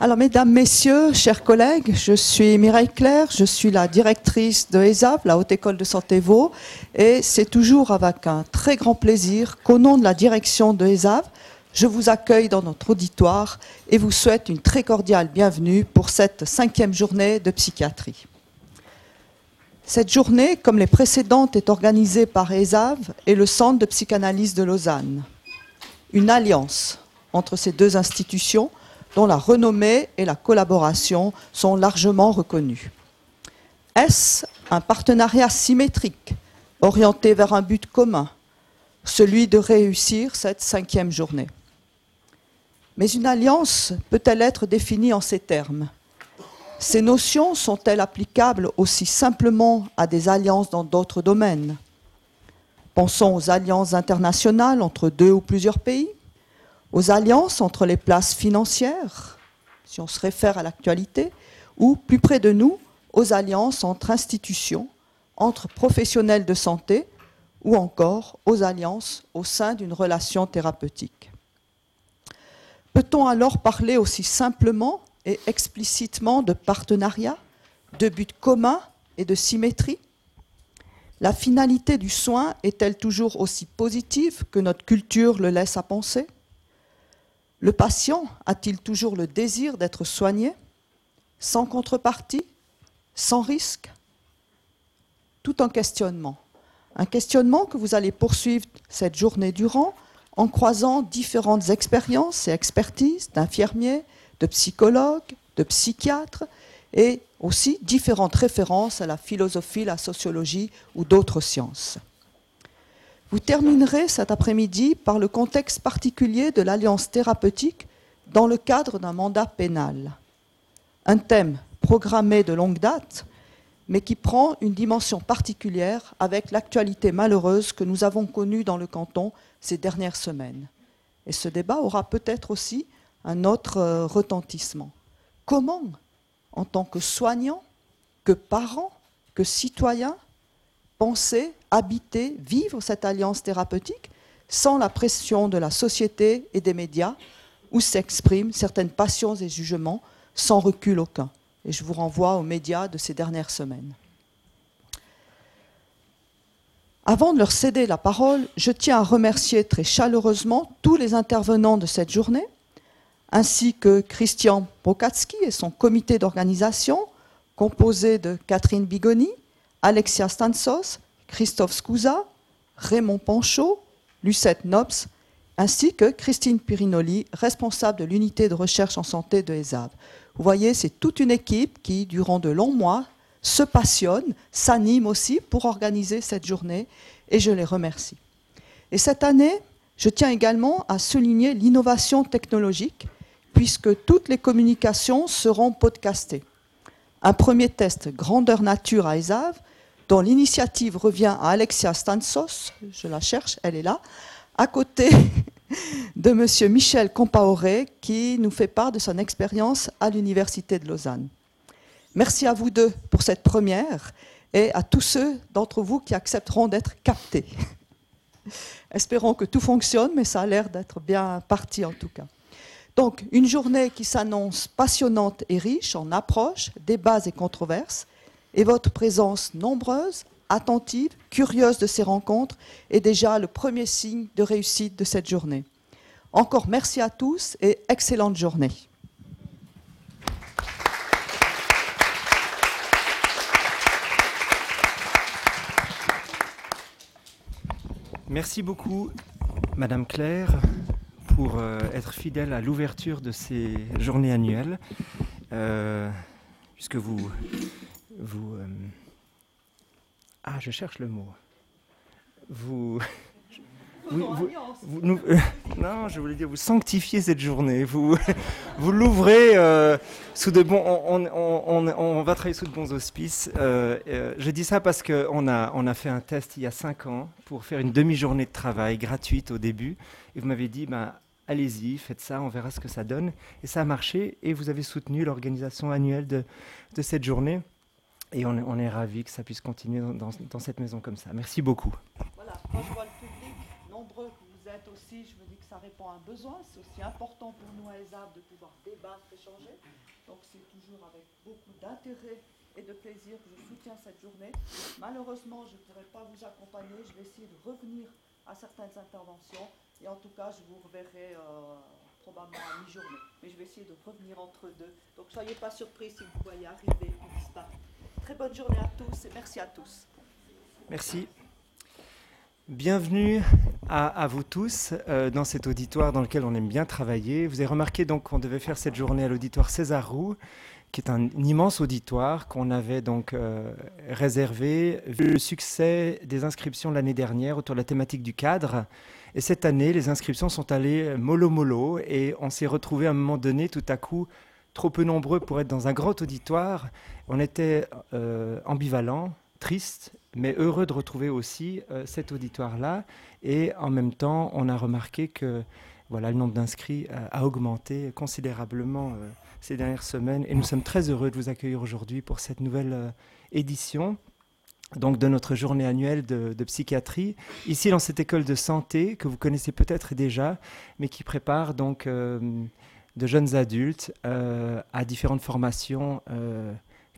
Alors, mesdames, messieurs, chers collègues, je suis Mireille Claire, je suis la directrice de ESAV, la Haute École de Santé Vaud, et c'est toujours avec un très grand plaisir qu'au nom de la direction de ESAV, je vous accueille dans notre auditoire et vous souhaite une très cordiale bienvenue pour cette cinquième journée de psychiatrie. Cette journée, comme les précédentes, est organisée par ESAV et le Centre de psychanalyse de Lausanne. Une alliance entre ces deux institutions dont la renommée et la collaboration sont largement reconnues. Est-ce un partenariat symétrique, orienté vers un but commun, celui de réussir cette cinquième journée? Mais une alliance peut-elle être définie en ces termes? Ces notions sont-elles applicables aussi simplement à des alliances dans d'autres domaines? Pensons aux alliances internationales entre deux ou plusieurs pays, aux alliances entre les places financières, si on se réfère à l'actualité, ou plus près de nous, aux alliances entre institutions, entre professionnels de santé, ou encore aux alliances au sein d'une relation thérapeutique. Peut-on alors parler aussi simplement et explicitement de partenariat, de but commun et de symétrie. La finalité du soin est-elle toujours aussi positive que notre culture le laisse à penser? Le patient a-t-il toujours le désir d'être soigné, sans contrepartie, sans risque? Tout en questionnement. Un questionnement que vous allez poursuivre cette journée durant en croisant différentes expériences et expertises d'infirmiers, de psychologues, de psychiatres et aussi différentes références à la philosophie, la sociologie ou d'autres sciences. Vous terminerez cet après-midi par le contexte particulier de l'alliance thérapeutique dans le cadre d'un mandat pénal. Un thème programmé de longue date, mais qui prend une dimension particulière avec l'actualité malheureuse que nous avons connue dans le canton ces dernières semaines. Et ce débat aura peut-être aussi un autre euh, retentissement. Comment, en tant que soignant, que parent, que citoyen, penser, habiter, vivre cette alliance thérapeutique sans la pression de la société et des médias, où s'expriment certaines passions et jugements sans recul aucun? Et je vous renvoie aux médias de ces dernières semaines. Avant de leur céder la parole, je tiens à remercier très chaleureusement tous les intervenants de cette journée, ainsi que Christian Bokatsky et son comité d'organisation, composé de Catherine Bigoni, Alexia Stansos, Christophe Scusa, Raymond Panchaud, Lucette Nobs, ainsi que Christine Pirinoli, responsable de l'unité de recherche en santé de ESAV. Vous voyez, c'est toute une équipe qui, durant de longs mois, se passionne, s'anime aussi pour organiser cette journée, et je les remercie. Et cette année, je tiens également à souligner l'innovation technologique, puisque toutes les communications seront podcastées. Un premier test grandeur nature à ESAV dont l'initiative revient à Alexia Stansos, je la cherche, elle est là, à côté de M. Michel Compaoré, qui nous fait part de son expérience à l'Université de Lausanne. Merci à vous deux pour cette première et à tous ceux d'entre vous qui accepteront d'être captés. Espérons que tout fonctionne, mais ça a l'air d'être bien parti en tout cas. Donc, une journée qui s'annonce passionnante et riche en approches, débats et controverses, et votre présence nombreuse, attentive, curieuse de ces rencontres est déjà le premier signe de réussite de cette journée. Encore merci à tous et excellente journée. Merci beaucoup, Madame Claire, pour euh, être fidèle à l'ouverture de ces journées annuelles, euh, puisque vous vous... Euh, ah, je cherche le mot. Vous... vous, euh, non, je voulais dire, vous sanctifiez cette journée, vous, vous l'ouvrez euh, sous de bons. On, on, va travailler sous de bons auspices. je dis ça parce qu'on a, on a fait un test il y a cinq ans pour faire une demi-journée de travail gratuite au début. Et vous m'avez dit, ben, allez-y, faites ça, on verra ce que ça donne. Et ça a marché et vous avez soutenu l'organisation annuelle de, de cette journée. Et on, on est ravis que ça puisse continuer dans, dans, cette maison comme ça. Merci beaucoup. Voilà, quand je vois le aussi, je me dis que ça répond à un besoin. C'est aussi important pour nous à ESAB de pouvoir débattre, échanger. Donc c'est toujours avec beaucoup d'intérêt et de plaisir que je soutiens cette journée. Malheureusement, je ne pourrai pas vous accompagner. Je vais essayer de revenir à certaines interventions. Et en tout cas, je vous reverrai euh, probablement à mi-journée. Mais je vais essayer de revenir entre deux. Donc soyez pas surpris si vous voyez arriver ou disparaître. Très bonne journée à tous et merci à tous. Merci. Bienvenue à, vous tous euh, dans cet auditoire dans lequel on aime bien travailler. Vous avez remarqué donc qu'on devait faire cette journée à l'auditoire César Roux, qui est un immense auditoire qu'on avait donc euh, réservé vu le succès des inscriptions l'année dernière autour de la thématique du cadre. Et cette année, les inscriptions sont allées mollo mollo et on s'est retrouvé à un moment donné tout à coup trop peu nombreux pour être dans un grand auditoire. On était euh, ambivalent, triste, mais heureux de retrouver aussi euh, cet auditoire-là. Et en même temps, on a remarqué que voilà, le nombre d'inscrits a, a, augmenté considérablement euh, ces dernières semaines. Et nous sommes très heureux de vous accueillir aujourd'hui pour cette nouvelle euh, édition donc de notre journée annuelle de, de, psychiatrie, ici dans cette école de santé que vous connaissez peut-être déjà, mais qui prépare donc euh, de jeunes adultes euh, à différentes formations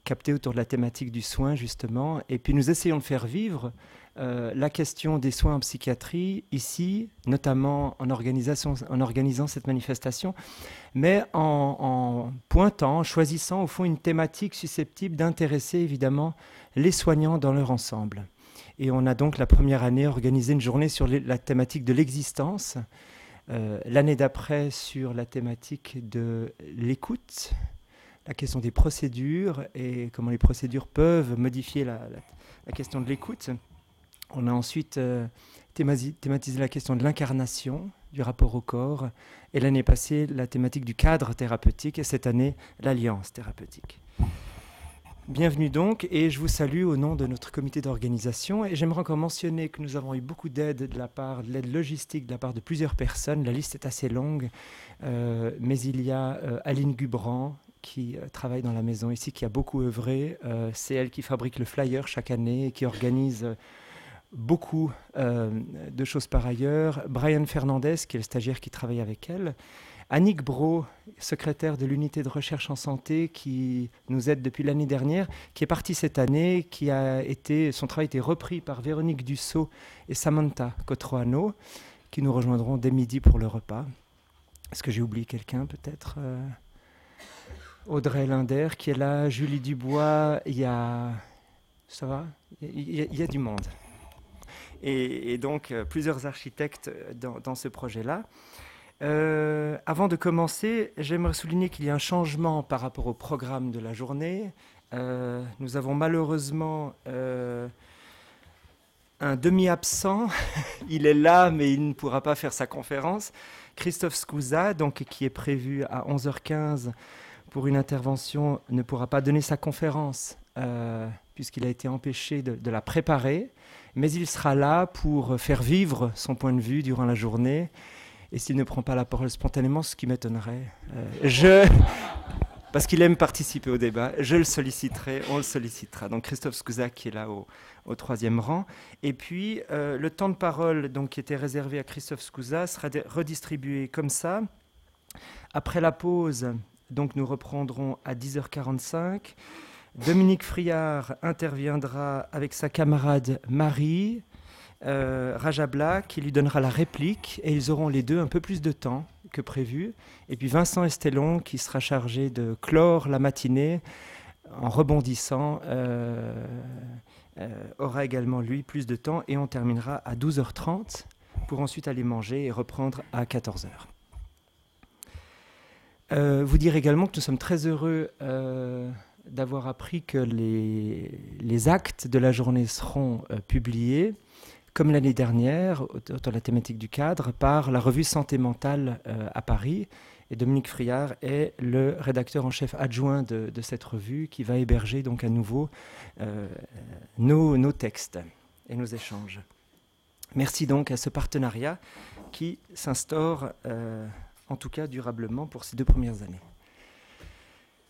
captées autour de la thématique du soin justement. Et puis nous essayons de faire vivre euh, la question des soins en psychiatrie ici, notamment en, en organisant cette manifestation, mais en, pointant, en choisissant au fond une thématique susceptible d'intéresser évidemment les soignants dans leur ensemble. Et on a donc la première année organisé une journée sur la thématique de l'existence, euh, l'année d'après sur la thématique de l'écoute, la question des procédures et comment les procédures peuvent modifier la, question de l'écoute. On a ensuite euh, thématisé la question de l'incarnation, du rapport au corps, et l'année passée, la thématique du cadre thérapeutique, et cette année, l'alliance thérapeutique. Bienvenue donc, et je vous salue au nom de notre comité d'organisation. Et j'aimerais encore mentionner que nous avons eu beaucoup d'aide de la part, de l'aide logistique de la part de plusieurs personnes. La liste est assez longue, euh, mais il y a euh, Aline Gubran, qui euh, travaille dans la maison ici, qui a beaucoup œuvré. Euh, C'est elle qui fabrique le flyer chaque année et qui organise beaucoup euh, de choses par ailleurs. Brian Fernandez, qui est le stagiaire qui travaille avec elle. Annick Bro, secrétaire de l'unité de recherche en santé, qui nous aide depuis l'année dernière, qui est partie cette année, qui a été, son travail a été repris par Véronique Dussault et Samantha Cotroano, qui nous rejoindront dès midi pour le repas. Est-ce que j'ai oublié quelqu'un peut-être Audrey Linder qui est là, Julie Dubois, il y a... Ça va? Il y, a, du monde et, donc euh, plusieurs architectes dans, ce projet-là. Euh, avant de commencer, j'aimerais souligner qu'il y a un changement par rapport au programme de la journée. Euh, nous avons malheureusement un demi-absent. il est là, mais il ne pourra pas faire sa conférence. Christophe Scouza, donc, qui est prévu à 11h15 pour une intervention, ne pourra pas donner sa conférence euh, puisqu'il a été empêché de, la préparer mais il sera là pour faire vivre son point de vue durant la journée. Et s'il ne prend pas la parole spontanément, ce qui m'étonnerait, euh, je, parce qu'il aime participer au débat, je le solliciterai, on le sollicitera. Donc Christophe Scouzak qui est là au, troisième rang. Et puis euh, le temps de parole donc, qui était réservé à Christophe Scouzak sera redistribué comme ça. Après la pause, donc nous reprendrons à 10h45. Dominique Friard interviendra avec sa camarade Marie euh, Rajabla qui lui donnera la réplique et ils auront les deux un peu plus de temps que prévu. Et puis Vincent Estelon qui sera chargé de clore la matinée en rebondissant euh, euh, aura également lui plus de temps et on terminera à 12h30 pour ensuite aller manger et reprendre à 14h. Euh, vous dire également que nous sommes très heureux euh, d'avoir appris que les, actes de la journée seront euh, publiés, comme l'année dernière, autour de la thématique du cadre, par la revue Santé mentale à Paris. Et Dominique Friard est le rédacteur en chef adjoint de, cette revue qui va héberger donc à nouveau nos, textes et nos échanges. Merci donc à ce partenariat qui s'instaure, en tout cas durablement, pour ces deux premières années.